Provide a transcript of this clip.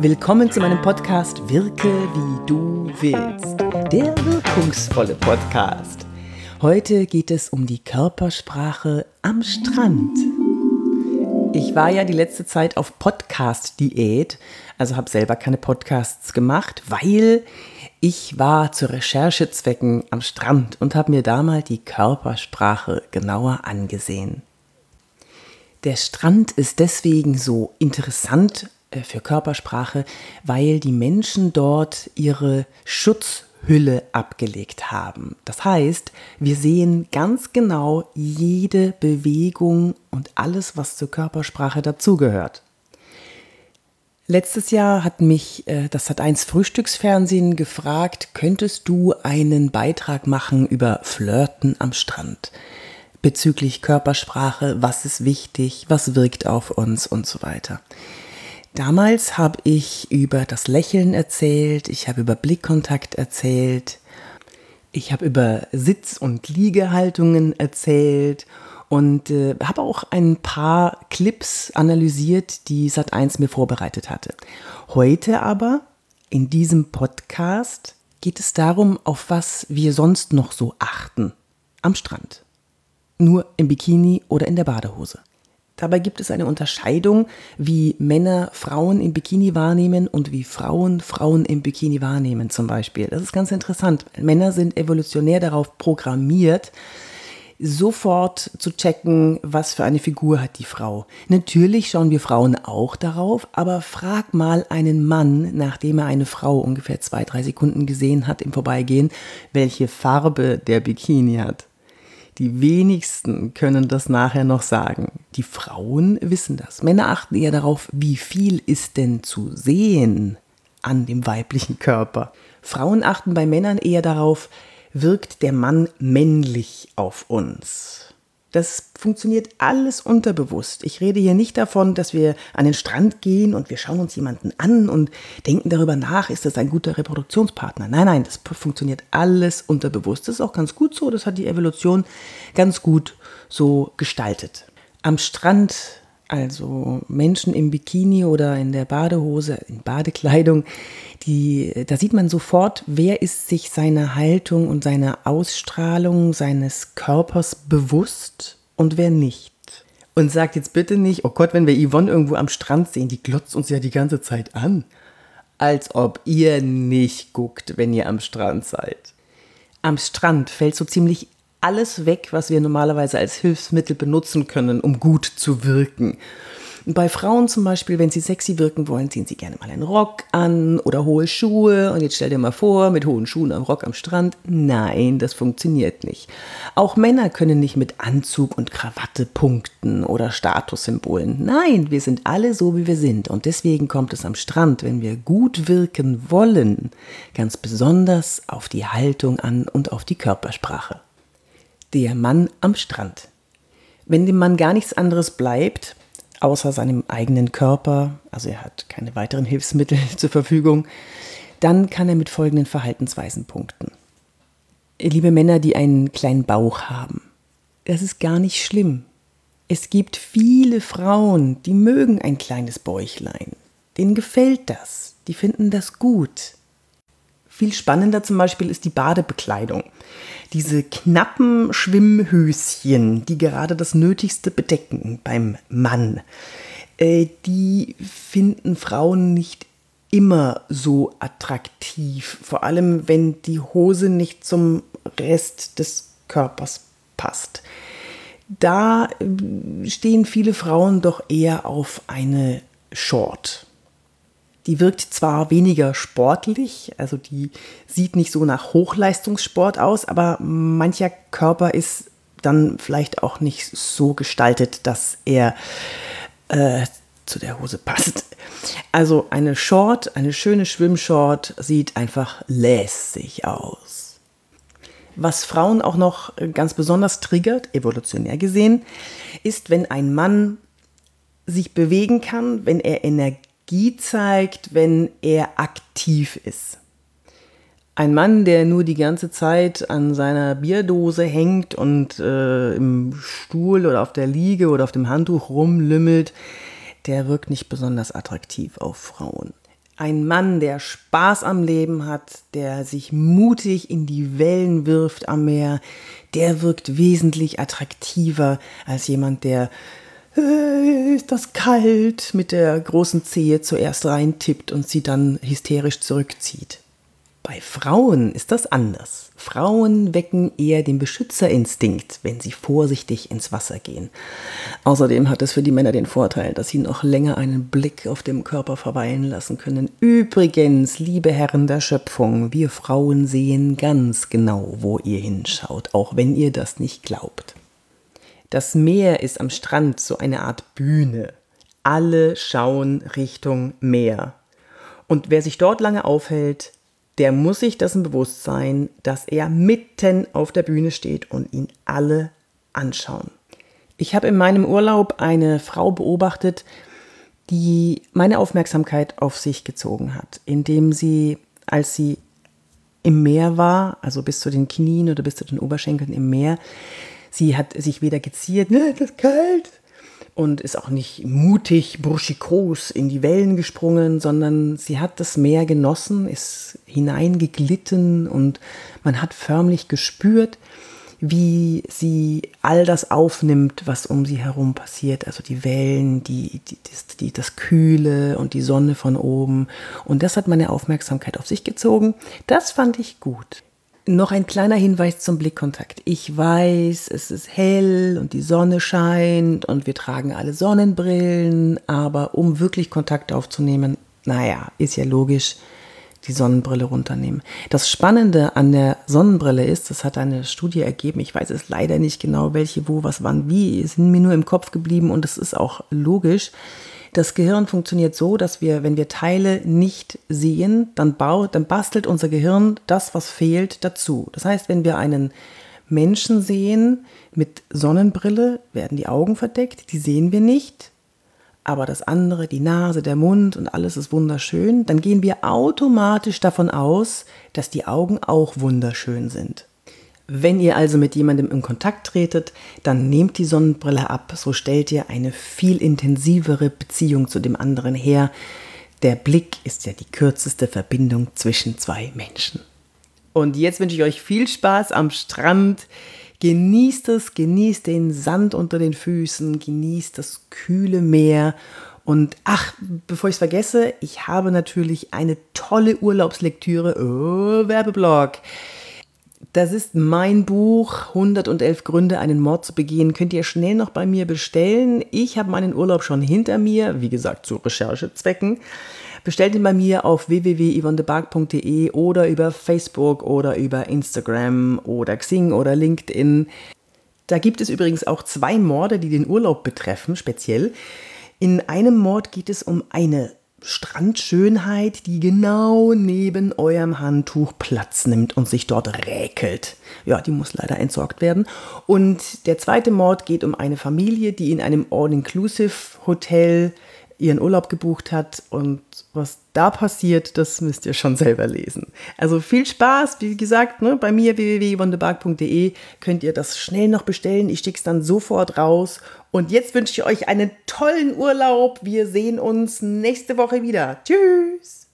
Willkommen zu meinem Podcast Wirke wie du willst. Der wirkungsvolle Podcast. Heute geht es um die Körpersprache am Strand. Ich war ja die letzte Zeit auf Podcast-Diät, also habe selber keine Podcasts gemacht, weil ich war zu Recherchezwecken am Strand und habe mir da mal die Körpersprache genauer angesehen. Der Strand ist deswegen so interessant für Körpersprache, weil die Menschen dort ihre Schutzhülle abgelegt haben. Das heißt, wir sehen ganz genau jede Bewegung und alles, was zur Körpersprache dazugehört. Letztes Jahr hat mich äh, das hat eins Frühstücksfernsehen gefragt, könntest du einen Beitrag machen über Flirten am Strand? Bezüglich Körpersprache, was ist wichtig, was wirkt auf uns und so weiter. Damals habe ich über das Lächeln erzählt, ich habe über Blickkontakt erzählt, ich habe über Sitz- und Liegehaltungen erzählt und äh, habe auch ein paar Clips analysiert, die Sat1 mir vorbereitet hatte. Heute aber in diesem Podcast geht es darum, auf was wir sonst noch so achten am Strand. Nur im Bikini oder in der Badehose. Dabei gibt es eine Unterscheidung, wie Männer Frauen im Bikini wahrnehmen und wie Frauen Frauen im Bikini wahrnehmen zum Beispiel. Das ist ganz interessant. Männer sind evolutionär darauf programmiert, sofort zu checken, was für eine Figur hat die Frau. Natürlich schauen wir Frauen auch darauf, aber frag mal einen Mann, nachdem er eine Frau ungefähr zwei, drei Sekunden gesehen hat im Vorbeigehen, welche Farbe der Bikini hat. Die wenigsten können das nachher noch sagen. Die Frauen wissen das. Männer achten eher darauf, wie viel ist denn zu sehen an dem weiblichen Körper. Frauen achten bei Männern eher darauf, wirkt der Mann männlich auf uns. Das funktioniert alles unterbewusst. Ich rede hier nicht davon, dass wir an den Strand gehen und wir schauen uns jemanden an und denken darüber nach, ist das ein guter Reproduktionspartner. Nein, nein, das funktioniert alles unterbewusst. Das ist auch ganz gut so. Das hat die Evolution ganz gut so gestaltet. Am Strand also Menschen im Bikini oder in der Badehose, in Badekleidung, die, da sieht man sofort, wer ist sich seiner Haltung und seiner Ausstrahlung seines Körpers bewusst und wer nicht. Und sagt jetzt bitte nicht, oh Gott, wenn wir Yvonne irgendwo am Strand sehen, die glotzt uns ja die ganze Zeit an. Als ob ihr nicht guckt, wenn ihr am Strand seid. Am Strand fällt so ziemlich alles weg, was wir normalerweise als Hilfsmittel benutzen können, um gut zu wirken. Bei Frauen zum Beispiel, wenn sie sexy wirken wollen, ziehen sie gerne mal einen Rock an oder hohe Schuhe. Und jetzt stell dir mal vor, mit hohen Schuhen am Rock am Strand. Nein, das funktioniert nicht. Auch Männer können nicht mit Anzug und Krawatte punkten oder Statussymbolen. Nein, wir sind alle so, wie wir sind. Und deswegen kommt es am Strand, wenn wir gut wirken wollen, ganz besonders auf die Haltung an und auf die Körpersprache. Der Mann am Strand. Wenn dem Mann gar nichts anderes bleibt, außer seinem eigenen Körper, also er hat keine weiteren Hilfsmittel zur Verfügung, dann kann er mit folgenden Verhaltensweisen punkten. Liebe Männer, die einen kleinen Bauch haben, das ist gar nicht schlimm. Es gibt viele Frauen, die mögen ein kleines Bäuchlein. Denen gefällt das. Die finden das gut. Viel spannender zum Beispiel ist die Badebekleidung. Diese knappen Schwimmhöschen, die gerade das Nötigste bedecken beim Mann, äh, die finden Frauen nicht immer so attraktiv. Vor allem, wenn die Hose nicht zum Rest des Körpers passt. Da äh, stehen viele Frauen doch eher auf eine Short. Die wirkt zwar weniger sportlich, also die sieht nicht so nach Hochleistungssport aus, aber mancher Körper ist dann vielleicht auch nicht so gestaltet, dass er äh, zu der Hose passt. Also eine Short, eine schöne Schwimmshort sieht einfach lässig aus. Was Frauen auch noch ganz besonders triggert, evolutionär gesehen, ist, wenn ein Mann sich bewegen kann, wenn er Energie Energie zeigt, wenn er aktiv ist. Ein Mann, der nur die ganze Zeit an seiner Bierdose hängt und äh, im Stuhl oder auf der Liege oder auf dem Handtuch rumlümmelt, der wirkt nicht besonders attraktiv auf Frauen. Ein Mann, der Spaß am Leben hat, der sich mutig in die Wellen wirft am Meer, der wirkt wesentlich attraktiver als jemand, der ist das kalt mit der großen Zehe zuerst reintippt und sie dann hysterisch zurückzieht. Bei Frauen ist das anders. Frauen wecken eher den Beschützerinstinkt, wenn sie vorsichtig ins Wasser gehen. Außerdem hat es für die Männer den Vorteil, dass sie noch länger einen Blick auf dem Körper verweilen lassen können. Übrigens, liebe Herren der Schöpfung, wir Frauen sehen ganz genau, wo ihr hinschaut, auch wenn ihr das nicht glaubt. Das Meer ist am Strand so eine Art Bühne. Alle schauen Richtung Meer. Und wer sich dort lange aufhält, der muss sich dessen bewusst sein, dass er mitten auf der Bühne steht und ihn alle anschauen. Ich habe in meinem Urlaub eine Frau beobachtet, die meine Aufmerksamkeit auf sich gezogen hat, indem sie, als sie im Meer war, also bis zu den Knien oder bis zu den Oberschenkeln im Meer, sie hat sich weder geziert, ne, das ist kalt, und ist auch nicht mutig, burschikos in die Wellen gesprungen, sondern sie hat das Meer genossen, ist hineingeglitten und man hat förmlich gespürt, wie sie all das aufnimmt, was um sie herum passiert. Also die Wellen, die, die, das, die, das Kühle und die Sonne von oben. Und das hat meine Aufmerksamkeit auf sich gezogen. Das fand ich gut. Noch ein kleiner Hinweis zum Blickkontakt. Ich weiß, es ist hell und die Sonne scheint und wir tragen alle Sonnenbrillen, aber um wirklich Kontakt aufzunehmen, naja, ist ja logisch, die Sonnenbrille runternehmen. Das Spannende an der Sonnenbrille ist, das hat eine Studie ergeben, ich weiß es leider nicht genau, welche, wo, was, wann, wie, sind mir nur im Kopf geblieben und das ist auch logisch. Das Gehirn funktioniert so, dass wir, wenn wir Teile nicht sehen, dann, baut, dann bastelt unser Gehirn das, was fehlt, dazu. Das heißt, wenn wir einen Menschen sehen mit Sonnenbrille, werden die Augen verdeckt, die sehen wir nicht. Aber das andere, die Nase, der Mund und alles ist wunderschön, dann gehen wir automatisch davon aus, dass die Augen auch wunderschön sind. Wenn ihr also mit jemandem in Kontakt tretet, dann nehmt die Sonnenbrille ab, so stellt ihr eine viel intensivere Beziehung zu dem anderen her. Der Blick ist ja die kürzeste Verbindung zwischen zwei Menschen. Und jetzt wünsche ich euch viel Spaß am Strand. Genießt es, genießt den Sand unter den Füßen, genießt das kühle Meer. Und ach, bevor ich es vergesse, ich habe natürlich eine tolle Urlaubslektüre. Oh, Werbeblock. Das ist mein Buch 111 Gründe, einen Mord zu begehen. Könnt ihr schnell noch bei mir bestellen. Ich habe meinen Urlaub schon hinter mir, wie gesagt, zu Recherchezwecken. Bestellt ihn bei mir auf www.yvonnebark.de oder über Facebook oder über Instagram oder Xing oder LinkedIn. Da gibt es übrigens auch zwei Morde, die den Urlaub betreffen, speziell. In einem Mord geht es um eine Strandschönheit, die genau neben eurem Handtuch Platz nimmt und sich dort räkelt. Ja, die muss leider entsorgt werden. Und der zweite Mord geht um eine Familie, die in einem All-Inclusive-Hotel ihren Urlaub gebucht hat und was da passiert, das müsst ihr schon selber lesen. Also viel Spaß, wie gesagt, ne, bei mir www.wondebark.de könnt ihr das schnell noch bestellen. Ich schicke es dann sofort raus. Und jetzt wünsche ich euch einen tollen Urlaub. Wir sehen uns nächste Woche wieder. Tschüss!